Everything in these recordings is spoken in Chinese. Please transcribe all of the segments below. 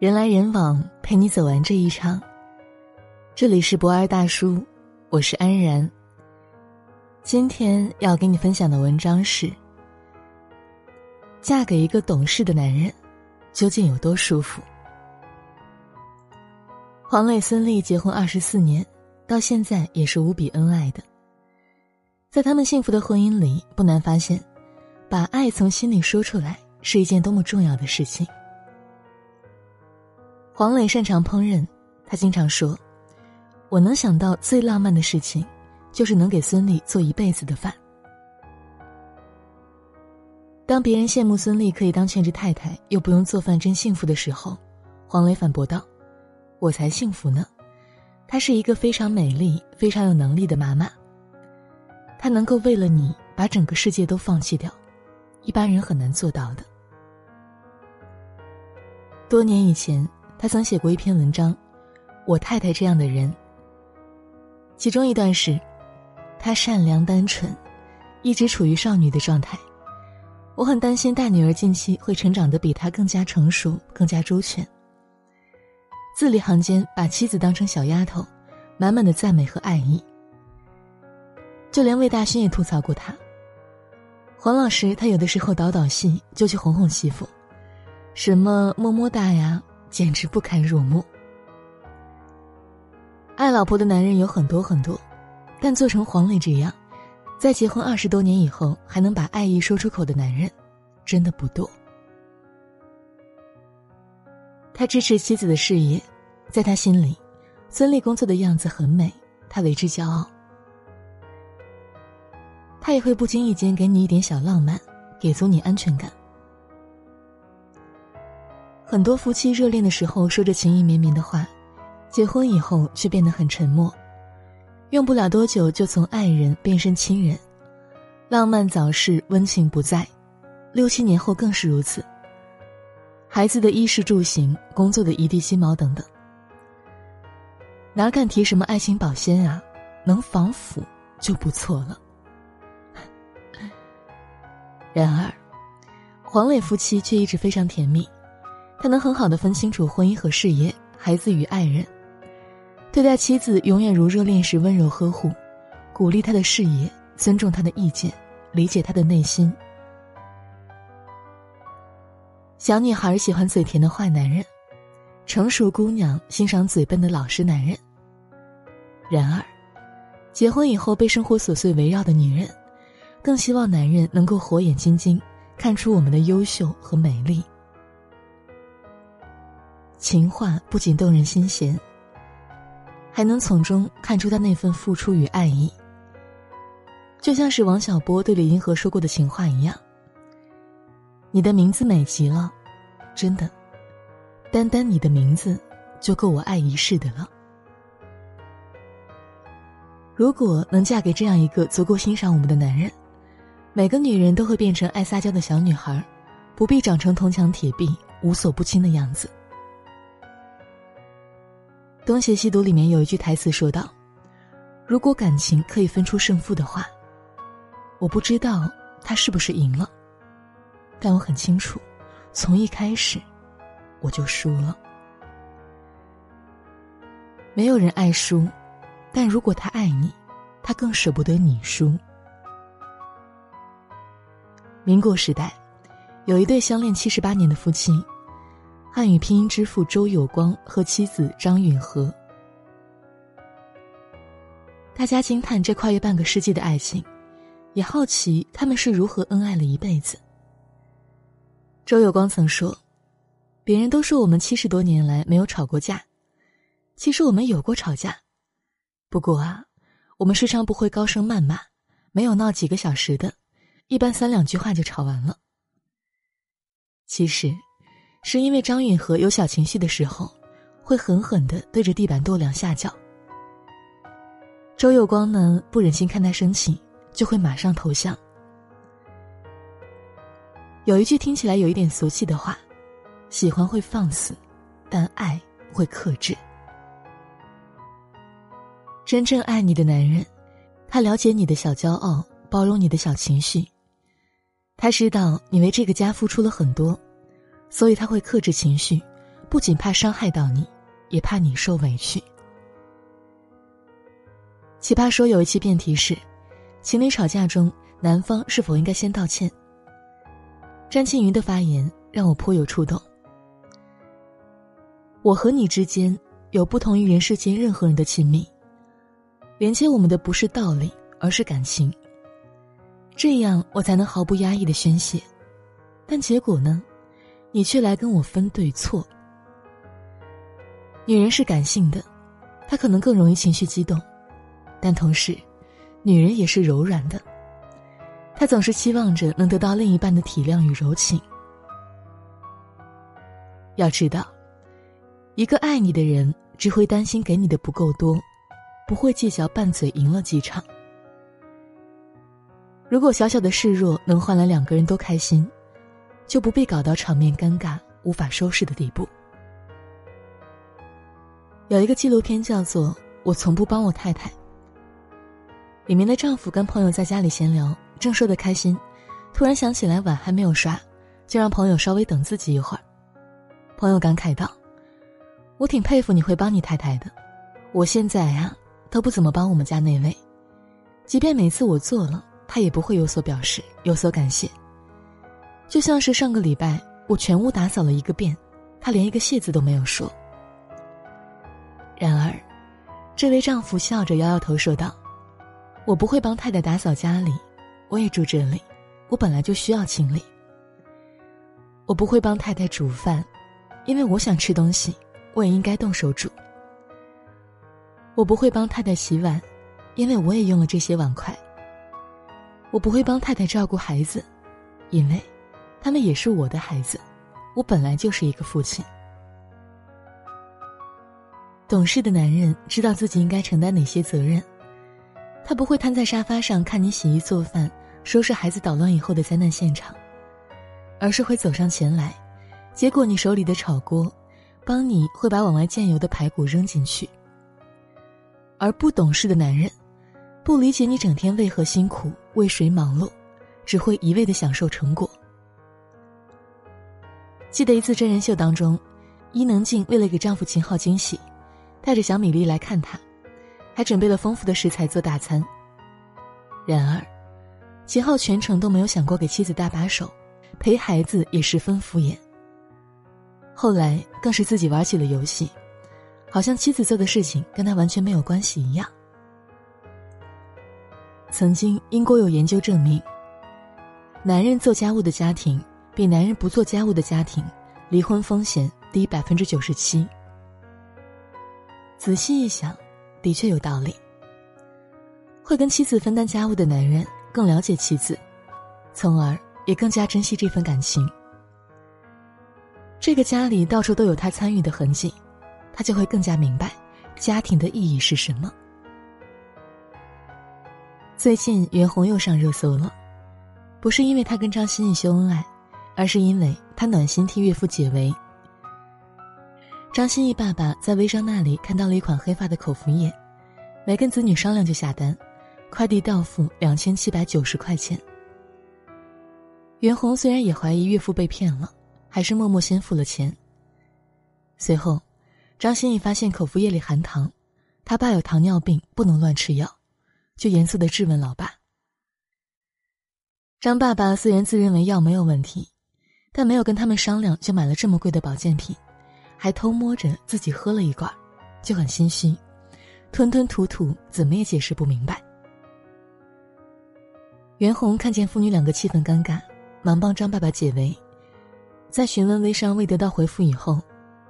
人来人往，陪你走完这一场。这里是博二大叔，我是安然。今天要给你分享的文章是：嫁给一个懂事的男人，究竟有多舒服？黄磊、孙俪结婚二十四年，到现在也是无比恩爱的。在他们幸福的婚姻里，不难发现，把爱从心里说出来是一件多么重要的事情。黄磊擅长烹饪，他经常说：“我能想到最浪漫的事情，就是能给孙俪做一辈子的饭。”当别人羡慕孙俪可以当全职太太，又不用做饭真幸福的时候，黄磊反驳道：“我才幸福呢！她是一个非常美丽、非常有能力的妈妈。她能够为了你把整个世界都放弃掉，一般人很难做到的。”多年以前。他曾写过一篇文章，《我太太这样的人》。其中一段是：她善良单纯，一直处于少女的状态。我很担心大女儿近期会成长的比她更加成熟、更加周全。字里行间把妻子当成小丫头，满满的赞美和爱意。就连魏大勋也吐槽过他。黄老师他有的时候导导戏就去哄哄媳妇，什么么么哒呀。简直不堪入目。爱老婆的男人有很多很多，但做成黄磊这样，在结婚二十多年以后还能把爱意说出口的男人，真的不多。他支持妻子的事业，在他心里，孙俪工作的样子很美，他为之骄傲。他也会不经意间给你一点小浪漫，给足你安全感。很多夫妻热恋的时候说着情意绵绵的话，结婚以后却变得很沉默，用不了多久就从爱人变身亲人，浪漫早逝，温情不在，六七年后更是如此。孩子的衣食住行，工作的一地鸡毛等等，哪敢提什么爱情保鲜啊？能防腐就不错了。然而，黄磊夫妻却一直非常甜蜜。他能很好的分清楚婚姻和事业、孩子与爱人，对待妻子永远如热恋时温柔呵护，鼓励他的事业，尊重他的意见，理解他的内心。小女孩喜欢嘴甜的坏男人，成熟姑娘欣赏嘴笨的老实男人。然而，结婚以后被生活琐碎围绕的女人，更希望男人能够火眼金睛，看出我们的优秀和美丽。情话不仅动人心弦，还能从中看出他那份付出与爱意。就像是王小波对李银河说过的情话一样：“你的名字美极了，真的，单单你的名字就够我爱一世的了。”如果能嫁给这样一个足够欣赏我们的男人，每个女人都会变成爱撒娇的小女孩，不必长成铜墙铁壁、无所不侵的样子。《东邪西毒》里面有一句台词说道：“如果感情可以分出胜负的话，我不知道他是不是赢了，但我很清楚，从一开始我就输了。没有人爱输，但如果他爱你，他更舍不得你输。”民国时代，有一对相恋七十八年的夫妻。汉语拼音之父周有光和妻子张允和，大家惊叹这跨越半个世纪的爱情，也好奇他们是如何恩爱了一辈子。周有光曾说：“别人都说我们七十多年来没有吵过架，其实我们有过吵架，不过啊，我们时常不会高声谩骂，没有闹几个小时的，一般三两句话就吵完了。其实。”是因为张允和有小情绪的时候，会狠狠的对着地板跺两下脚。周有光呢，不忍心看他生气，就会马上投降。有一句听起来有一点俗气的话：“喜欢会放肆，但爱会克制。”真正爱你的男人，他了解你的小骄傲，包容你的小情绪。他知道你为这个家付出了很多。所以他会克制情绪，不仅怕伤害到你，也怕你受委屈。奇葩说有一期辩题是：情侣吵架中，男方是否应该先道歉？詹青云的发言让我颇有触动。我和你之间有不同于人世间任何人的亲密，连接我们的不是道理，而是感情。这样我才能毫不压抑的宣泄，但结果呢？你却来跟我分对错。女人是感性的，她可能更容易情绪激动，但同时，女人也是柔软的。她总是期望着能得到另一半的体谅与柔情。要知道，一个爱你的人只会担心给你的不够多，不会计较拌嘴赢了几场。如果小小的示弱能换来两个人都开心。就不必搞到场面尴尬、无法收拾的地步。有一个纪录片叫做《我从不帮我太太》，里面的丈夫跟朋友在家里闲聊，正说得开心，突然想起来碗还没有刷，就让朋友稍微等自己一会儿。朋友感慨道：“我挺佩服你会帮你太太的，我现在呀都不怎么帮我们家那位，即便每次我做了，他也不会有所表示、有所感谢。”就像是上个礼拜我全屋打扫了一个遍，他连一个谢字都没有说。然而，这位丈夫笑着摇摇头说道：“我不会帮太太打扫家里，我也住这里，我本来就需要清理。我不会帮太太煮饭，因为我想吃东西，我也应该动手煮。我不会帮太太洗碗，因为我也用了这些碗筷。我不会帮太太照顾孩子，因为。”他们也是我的孩子，我本来就是一个父亲。懂事的男人知道自己应该承担哪些责任，他不会瘫在沙发上看你洗衣做饭、收拾孩子捣乱以后的灾难现场，而是会走上前来，接过你手里的炒锅，帮你会把往外溅油的排骨扔进去。而不懂事的男人，不理解你整天为何辛苦、为谁忙碌，只会一味的享受成果。记得一次真人秀当中，伊能静为了给丈夫秦昊惊喜，带着小米粒来看他，还准备了丰富的食材做大餐。然而，秦昊全程都没有想过给妻子搭把手，陪孩子也十分敷衍。后来更是自己玩起了游戏，好像妻子做的事情跟他完全没有关系一样。曾经英国有研究证明，男人做家务的家庭。比男人不做家务的家庭，离婚风险低百分之九十七。仔细一想，的确有道理。会跟妻子分担家务的男人更了解妻子，从而也更加珍惜这份感情。这个家里到处都有他参与的痕迹，他就会更加明白家庭的意义是什么。最近袁弘又上热搜了，不是因为他跟张歆艺秀恩爱。而是因为他暖心替岳父解围。张歆艺爸爸在微商那里看到了一款黑发的口服液，没跟子女商量就下单，快递到付两千七百九十块钱。袁弘虽然也怀疑岳父被骗了，还是默默先付了钱。随后，张歆艺发现口服液里含糖，他爸有糖尿病，不能乱吃药，就严肃的质问老爸。张爸爸虽然自认为药没有问题。但没有跟他们商量就买了这么贵的保健品，还偷摸着自己喝了一罐，就很心虚，吞吞吐吐，怎么也解释不明白。袁弘看见父女两个气氛尴尬，忙帮张爸爸解围。在询问微商未得到回复以后，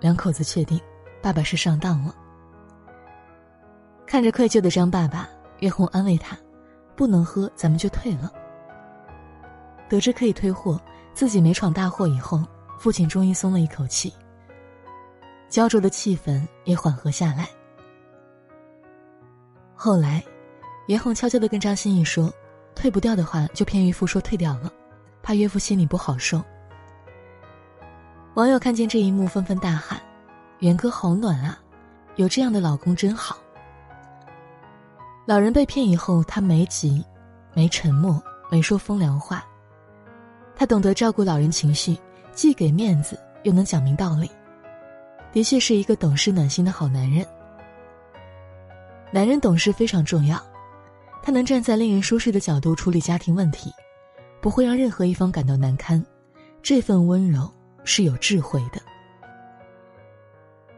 两口子确定爸爸是上当了。看着愧疚的张爸爸，袁弘安慰他：“不能喝，咱们就退了。”得知可以退货。自己没闯大祸以后，父亲终于松了一口气。焦灼的气氛也缓和下来。后来，袁弘悄悄的跟张歆艺说：“退不掉的话，就骗岳父说退掉了，怕岳父心里不好受。”网友看见这一幕，纷纷大喊：“袁哥好暖啊，有这样的老公真好。”老人被骗以后，他没急，没沉默，没说风凉话。他懂得照顾老人情绪，既给面子，又能讲明道理，的确是一个懂事暖心的好男人。男人懂事非常重要，他能站在令人舒适的角度处理家庭问题，不会让任何一方感到难堪。这份温柔是有智慧的。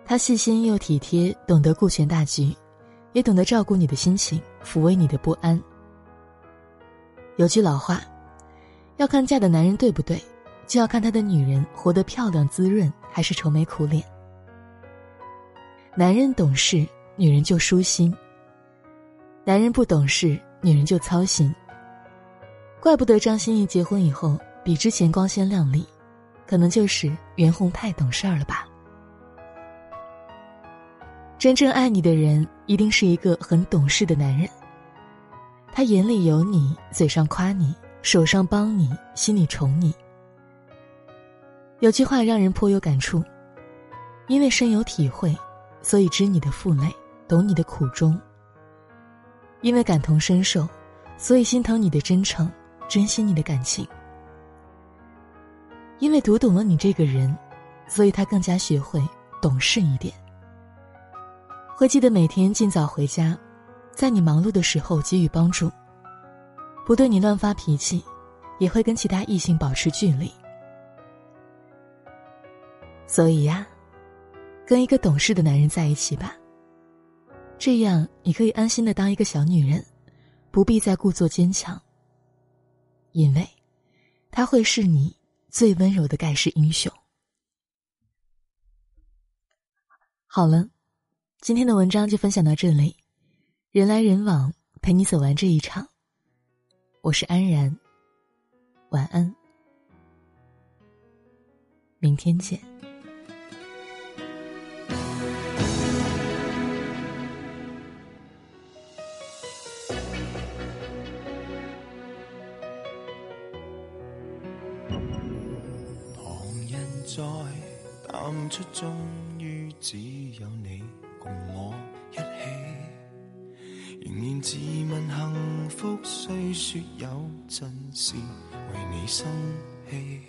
他细心又体贴，懂得顾全大局，也懂得照顾你的心情，抚慰你的不安。有句老话，要看嫁的男人对不对，就要看他的女人活得漂亮滋润，还是愁眉苦脸。男人懂事。女人就舒心，男人不懂事，女人就操心。怪不得张歆艺结婚以后比之前光鲜亮丽，可能就是袁弘太懂事儿了吧。真正爱你的人，一定是一个很懂事的男人。他眼里有你，嘴上夸你，手上帮你，心里宠你。有句话让人颇有感触，因为深有体会，所以知你的负累。懂你的苦衷，因为感同身受，所以心疼你的真诚，珍惜你的感情。因为读懂了你这个人，所以他更加学会懂事一点。会记得每天尽早回家，在你忙碌的时候给予帮助，不对你乱发脾气，也会跟其他异性保持距离。所以呀，跟一个懂事的男人在一起吧。这样，你可以安心的当一个小女人，不必再故作坚强。因为，他会是你最温柔的盖世英雄。好了，今天的文章就分享到这里，人来人往，陪你走完这一场。我是安然，晚安，明天见。在淡出，终于只有你共我一起。仍然自问幸福，虽说有阵时为你生气。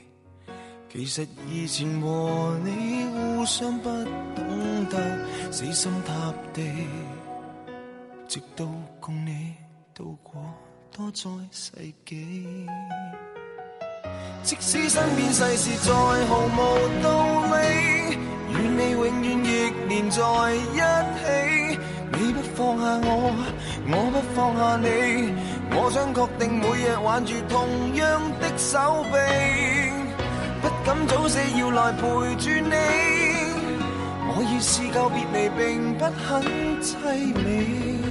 其实以前和你互相不懂得死心塌地，直到共你度过多灾世纪。即使身边世事再毫无道理，与你永远亦连在一起。你不放下我，我不下你。我想确定每日挽住同样的手臂，不敢早死要来陪住你。我已试够别离，并不很凄美。